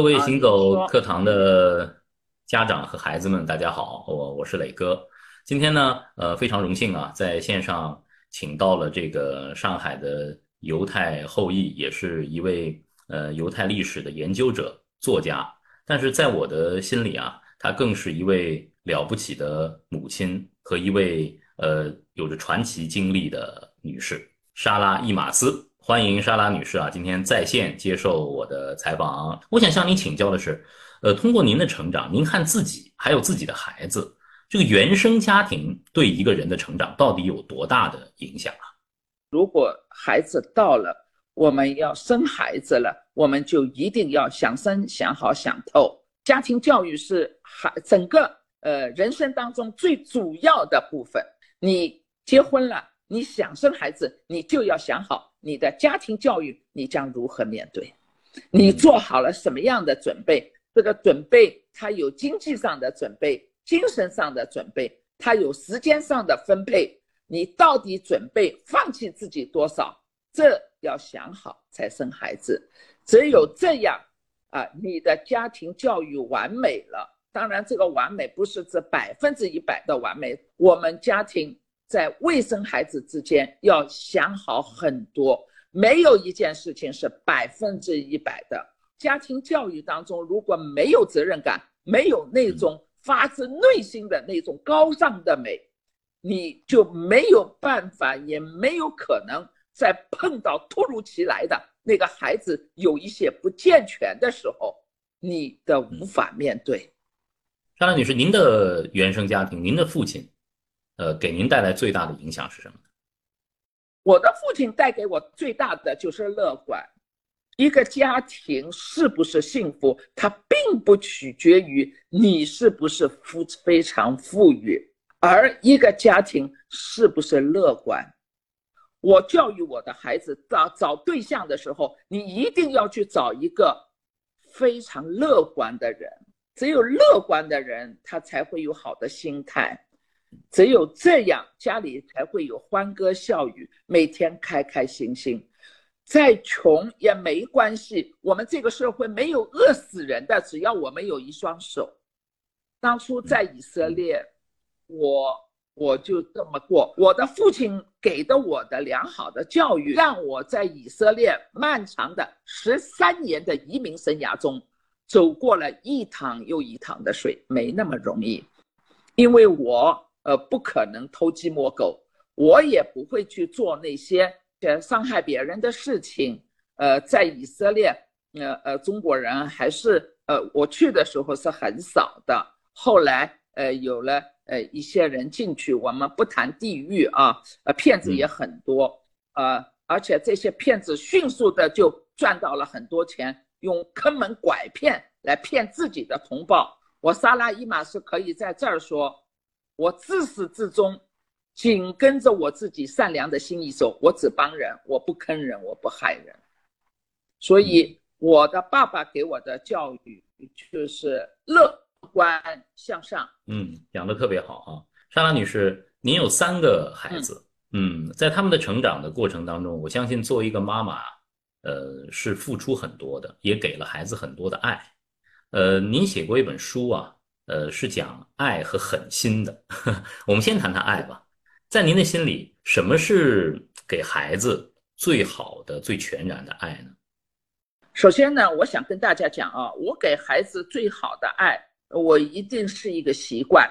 各位行走课堂的家长和孩子们，大家好，我我是磊哥。今天呢，呃，非常荣幸啊，在线上请到了这个上海的犹太后裔，也是一位呃犹太历史的研究者、作家。但是在我的心里啊，她更是一位了不起的母亲和一位呃有着传奇经历的女士——莎拉·伊马斯。欢迎莎拉女士啊，今天在线接受我的采访。我想向您请教的是，呃，通过您的成长，您看自己还有自己的孩子，这个原生家庭对一个人的成长到底有多大的影响啊？如果孩子到了我们要生孩子了，我们就一定要想生、想好、想透。家庭教育是孩整个呃人生当中最主要的部分。你结婚了，你想生孩子，你就要想好。你的家庭教育，你将如何面对？你做好了什么样的准备？这个准备，它有经济上的准备，精神上的准备，它有时间上的分配。你到底准备放弃自己多少？这要想好才生孩子。只有这样，啊，你的家庭教育完美了。当然，这个完美不是指百分之一百的完美。我们家庭。在未生孩子之间要想好很多，没有一件事情是百分之一百的。家庭教育当中，如果没有责任感，没有那种发自内心的那种高尚的美，你就没有办法，也没有可能在碰到突如其来的那个孩子有一些不健全的时候，你的无法面对。张兰女士，您的原生家庭，您的父亲。呃，给您带来最大的影响是什么？我的父亲带给我最大的就是乐观。一个家庭是不是幸福，它并不取决于你是不是富非常富裕，而一个家庭是不是乐观。我教育我的孩子，找找对象的时候，你一定要去找一个非常乐观的人。只有乐观的人，他才会有好的心态。只有这样，家里才会有欢歌笑语，每天开开心心。再穷也没关系，我们这个社会没有饿死人的，只要我们有一双手。当初在以色列，我我就这么过。我的父亲给的我的良好的教育，让我在以色列漫长的十三年的移民生涯中，走过了一趟又一趟的水，没那么容易，因为我。呃，不可能偷鸡摸狗，我也不会去做那些呃伤害别人的事情。呃，在以色列，呃呃，中国人还是呃，我去的时候是很少的。后来呃，有了呃一些人进去，我们不谈地域啊，呃，骗子也很多，呃，而且这些骗子迅速的就赚到了很多钱，用坑蒙拐骗来骗自己的同胞。我萨拉伊玛是可以在这儿说。我自始至终紧跟着我自己善良的心意走，我只帮人，我不坑人，我不害人。所以我的爸爸给我的教育就是乐观向上。嗯，讲的特别好啊，莎拉女士，您有三个孩子，嗯，在他们的成长的过程当中，我相信作为一个妈妈，呃，是付出很多的，也给了孩子很多的爱。呃，您写过一本书啊。呃，是讲爱和狠心的。我们先谈谈爱吧。在您的心里，什么是给孩子最好的、最全然的爱呢？首先呢，我想跟大家讲啊，我给孩子最好的爱，我一定是一个习惯。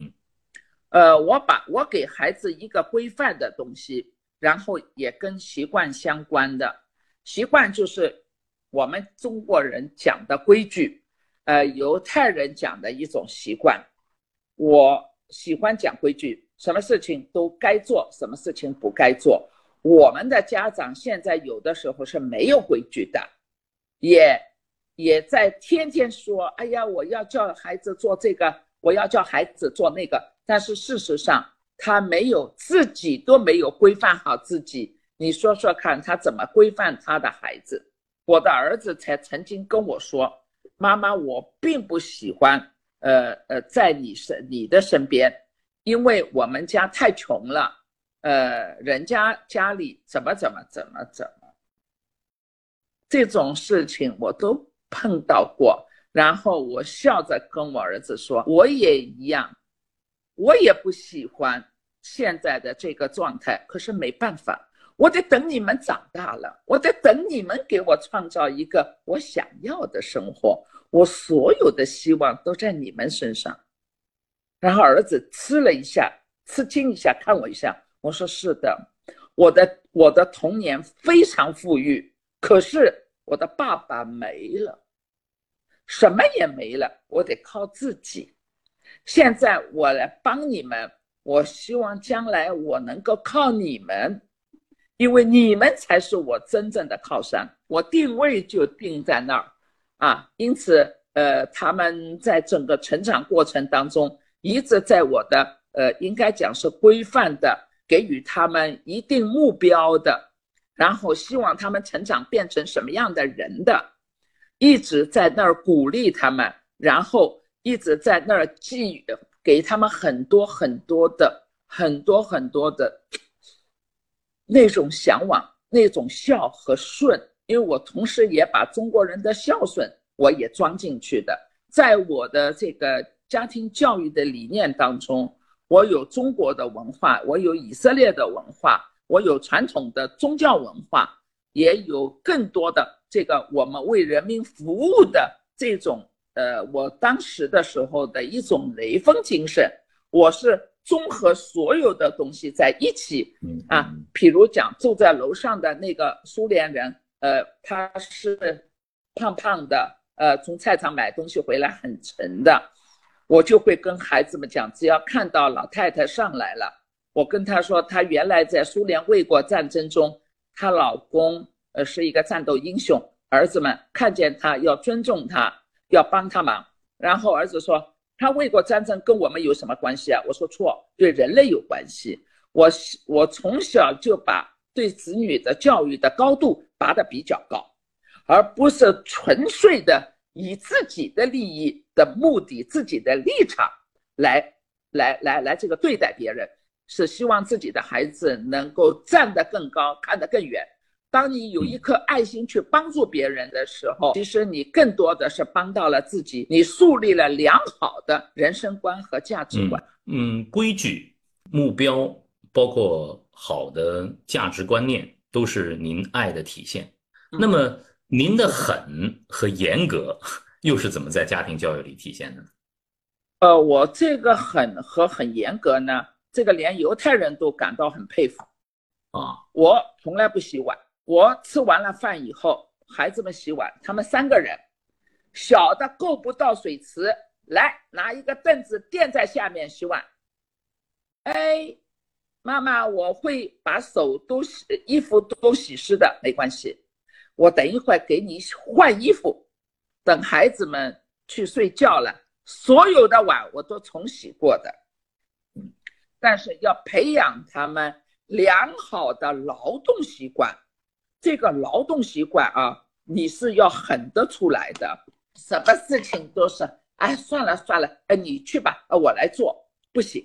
嗯，呃，我把我给孩子一个规范的东西，然后也跟习惯相关的。习惯就是我们中国人讲的规矩。呃，犹太人讲的一种习惯，我喜欢讲规矩，什么事情都该做，什么事情不该做。我们的家长现在有的时候是没有规矩的，也也在天天说，哎呀，我要叫孩子做这个，我要叫孩子做那个，但是事实上他没有自己都没有规范好自己。你说说看，他怎么规范他的孩子？我的儿子才曾经跟我说。妈妈，我并不喜欢，呃呃，在你身你的身边，因为我们家太穷了，呃，人家家里怎么怎么怎么怎么，这种事情我都碰到过。然后我笑着跟我儿子说：“我也一样，我也不喜欢现在的这个状态。可是没办法，我得等你们长大了，我得等你们给我创造一个我想要的生活。我所有的希望都在你们身上。”然后儿子吃了一下，吃惊一下，看我一下。我说：“是的，我的我的童年非常富裕，可是我的爸爸没了。”什么也没了，我得靠自己。现在我来帮你们，我希望将来我能够靠你们，因为你们才是我真正的靠山。我定位就定在那儿啊，因此，呃，他们在整个成长过程当中，一直在我的呃，应该讲是规范的，给予他们一定目标的，然后希望他们成长变成什么样的人的。一直在那儿鼓励他们，然后一直在那儿寄给他们很多很多的很多很多的那种向往，那种孝和顺。因为我同时也把中国人的孝顺我也装进去的，在我的这个家庭教育的理念当中，我有中国的文化，我有以色列的文化，我有传统的宗教文化，也有更多的。这个我们为人民服务的这种，呃，我当时的时候的一种雷锋精神，我是综合所有的东西在一起，啊，比如讲住在楼上的那个苏联人，呃，他是胖胖的，呃，从菜场买东西回来很沉的，我就会跟孩子们讲，只要看到老太太上来了，我跟他说，她原来在苏联卫国战争中，她老公。呃，是一个战斗英雄，儿子们看见她要尊重她，要帮她忙。然后儿子说：“他为国战争跟我们有什么关系啊？”我说：“错，对人类有关系。”我我从小就把对子女的教育的高度拔得比较高，而不是纯粹的以自己的利益的目的、自己的立场来来来来这个对待别人，是希望自己的孩子能够站得更高，看得更远。当你有一颗爱心去帮助别人的时候，其实你更多的是帮到了自己，你树立了良好的人生观和价值观。嗯，规矩、目标，包括好的价值观念，都是您爱的体现。那么，您的狠和严格又是怎么在家庭教育里体现的呢？呃，我这个狠和很严格呢，这个连犹太人都感到很佩服。啊，我从来不洗碗。我吃完了饭以后，孩子们洗碗，他们三个人，小的够不到水池，来拿一个凳子垫在下面洗碗。哎，妈妈，我会把手都洗，衣服都洗湿的，没关系，我等一会儿给你换衣服。等孩子们去睡觉了，所有的碗我都重洗过的。但是要培养他们良好的劳动习惯。这个劳动习惯啊，你是要狠得出来的。什么事情都是，哎，算了算了，哎，你去吧，啊，我来做，不行。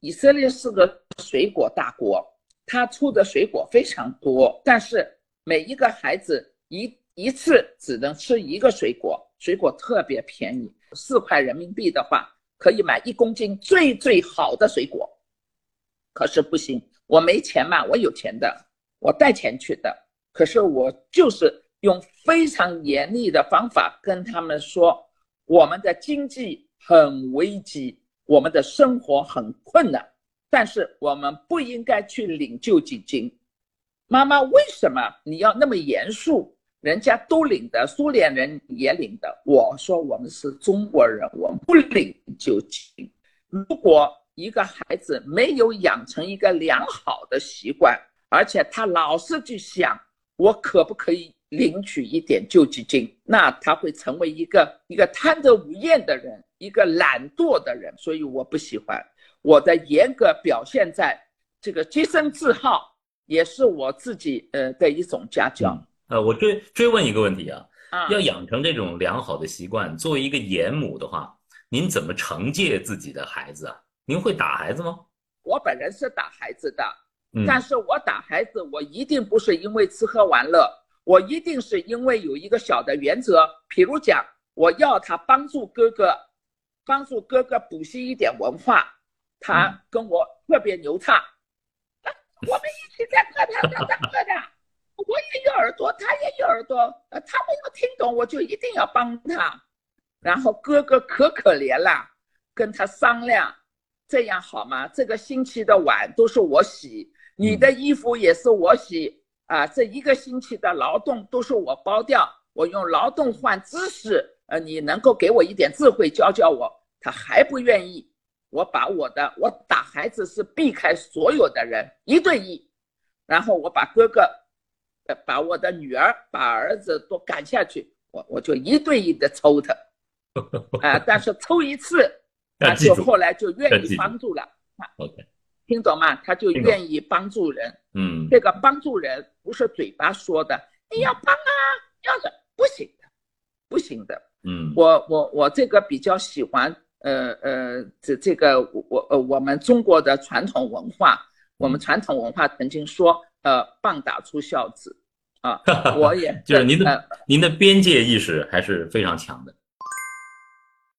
以色列是个水果大国，它出的水果非常多，但是每一个孩子一一次只能吃一个水果，水果特别便宜，四块人民币的话可以买一公斤最最好的水果。可是不行，我没钱嘛，我有钱的。我带钱去的，可是我就是用非常严厉的方法跟他们说，我们的经济很危机，我们的生活很困难，但是我们不应该去领救济金。妈妈，为什么你要那么严肃？人家都领的，苏联人也领的。我说我们是中国人，我们不领救济。如果一个孩子没有养成一个良好的习惯，而且他老是去想，我可不可以领取一点救济金？那他会成为一个一个贪得无厌的人，一个懒惰的人。所以我不喜欢我的严格表现在这个洁身自好，也是我自己呃的一种家教。呃，我追追问一个问题啊，要养成这种良好的习惯，作为一个严母的话，您怎么惩戒自己的孩子啊？您会打孩子吗？我本人是打孩子的。但是我打孩子，我一定不是因为吃喝玩乐，我一定是因为有一个小的原则，比如讲，我要他帮助哥哥，帮助哥哥补习一点文化，他跟我特别牛叉，我们一起在课堂上上课的，我也有耳朵，他也有耳朵，呃，他没有听懂，我就一定要帮他。然后哥哥可可怜了，跟他商量，这样好吗？这个星期的碗都是我洗，你的衣服也是我洗啊，这一个星期的劳动都是我包掉，我用劳动换知识，呃，你能够给我一点智慧教教我？他还不愿意。我把我的，我打孩子是避开所有的人，一对一，然后我把哥哥，呃，把我的女儿，把儿子都赶下去，我我就一对一的抽他，啊，但是抽一次，他就后来就愿意帮助了，OK，听懂吗？他就愿意帮助人，嗯，这个帮助人不是嘴巴说的，你要帮啊，要是不行的，不行的，嗯，我我我这个比较喜欢。呃呃，这这个我呃我们中国的传统文化，我们传统文化曾经说，呃，棒打出孝子，啊，我也就是您的您的边界意识还是非常强的。